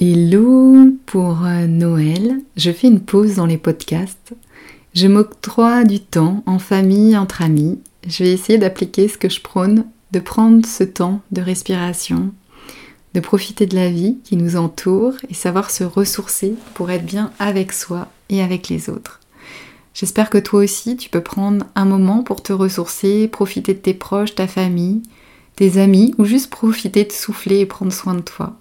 Hello pour euh, Noël, je fais une pause dans les podcasts. Je m'octroie du temps en famille, entre amis. Je vais essayer d'appliquer ce que je prône, de prendre ce temps de respiration, de profiter de la vie qui nous entoure et savoir se ressourcer pour être bien avec soi et avec les autres. J'espère que toi aussi tu peux prendre un moment pour te ressourcer, profiter de tes proches, ta famille, tes amis ou juste profiter de souffler et prendre soin de toi.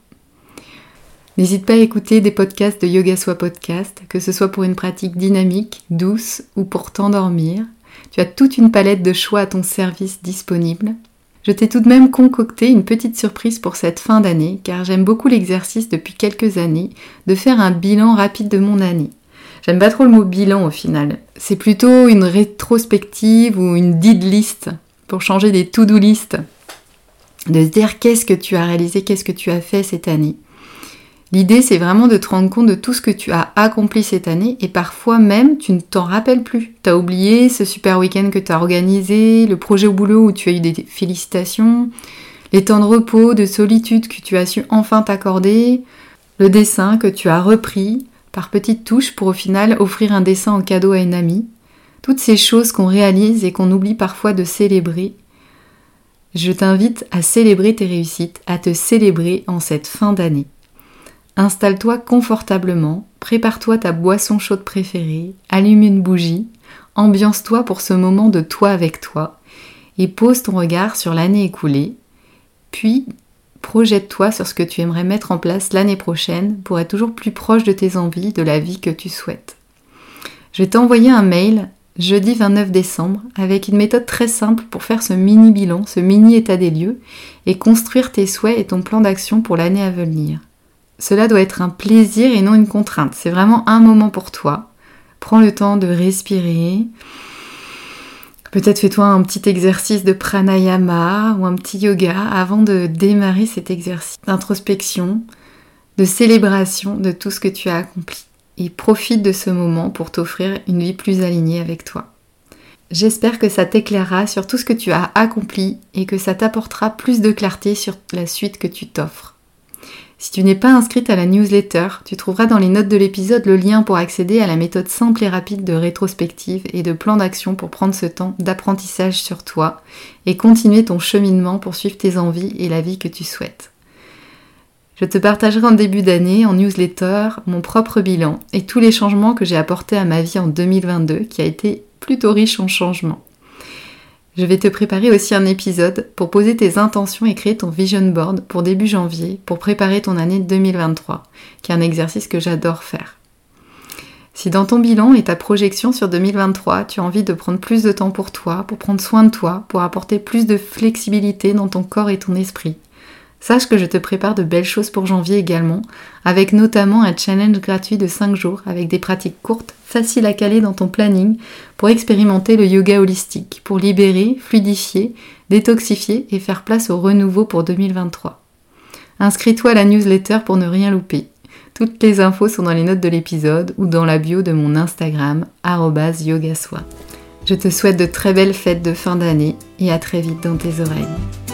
N'hésite pas à écouter des podcasts de Yoga Soit Podcast, que ce soit pour une pratique dynamique, douce ou pour t'endormir. Tu as toute une palette de choix à ton service disponible. Je t'ai tout de même concocté une petite surprise pour cette fin d'année, car j'aime beaucoup l'exercice depuis quelques années de faire un bilan rapide de mon année. J'aime pas trop le mot bilan au final. C'est plutôt une rétrospective ou une did list pour changer des to-do list. De se dire qu'est-ce que tu as réalisé, qu'est-ce que tu as fait cette année? L'idée, c'est vraiment de te rendre compte de tout ce que tu as accompli cette année et parfois même tu ne t'en rappelles plus. Tu as oublié ce super week-end que tu as organisé, le projet au boulot où tu as eu des félicitations, les temps de repos, de solitude que tu as su enfin t'accorder, le dessin que tu as repris par petites touches pour au final offrir un dessin en cadeau à une amie. Toutes ces choses qu'on réalise et qu'on oublie parfois de célébrer. Je t'invite à célébrer tes réussites, à te célébrer en cette fin d'année. Installe-toi confortablement, prépare-toi ta boisson chaude préférée, allume une bougie, ambiance-toi pour ce moment de toi avec toi et pose ton regard sur l'année écoulée, puis projette-toi sur ce que tu aimerais mettre en place l'année prochaine pour être toujours plus proche de tes envies, de la vie que tu souhaites. Je vais t'envoyer un mail jeudi 29 décembre avec une méthode très simple pour faire ce mini bilan, ce mini état des lieux et construire tes souhaits et ton plan d'action pour l'année à venir. Cela doit être un plaisir et non une contrainte. C'est vraiment un moment pour toi. Prends le temps de respirer. Peut-être fais-toi un petit exercice de pranayama ou un petit yoga avant de démarrer cet exercice d'introspection, de célébration de tout ce que tu as accompli. Et profite de ce moment pour t'offrir une vie plus alignée avec toi. J'espère que ça t'éclairera sur tout ce que tu as accompli et que ça t'apportera plus de clarté sur la suite que tu t'offres. Si tu n'es pas inscrite à la newsletter, tu trouveras dans les notes de l'épisode le lien pour accéder à la méthode simple et rapide de rétrospective et de plan d'action pour prendre ce temps d'apprentissage sur toi et continuer ton cheminement pour suivre tes envies et la vie que tu souhaites. Je te partagerai en début d'année en newsletter mon propre bilan et tous les changements que j'ai apportés à ma vie en 2022 qui a été plutôt riche en changements. Je vais te préparer aussi un épisode pour poser tes intentions et créer ton vision board pour début janvier pour préparer ton année 2023, qui est un exercice que j'adore faire. Si dans ton bilan et ta projection sur 2023, tu as envie de prendre plus de temps pour toi, pour prendre soin de toi, pour apporter plus de flexibilité dans ton corps et ton esprit, Sache que je te prépare de belles choses pour janvier également, avec notamment un challenge gratuit de 5 jours avec des pratiques courtes, faciles à caler dans ton planning pour expérimenter le yoga holistique, pour libérer, fluidifier, détoxifier et faire place au renouveau pour 2023. Inscris-toi à la newsletter pour ne rien louper. Toutes les infos sont dans les notes de l'épisode ou dans la bio de mon Instagram, yogasoi. Je te souhaite de très belles fêtes de fin d'année et à très vite dans tes oreilles.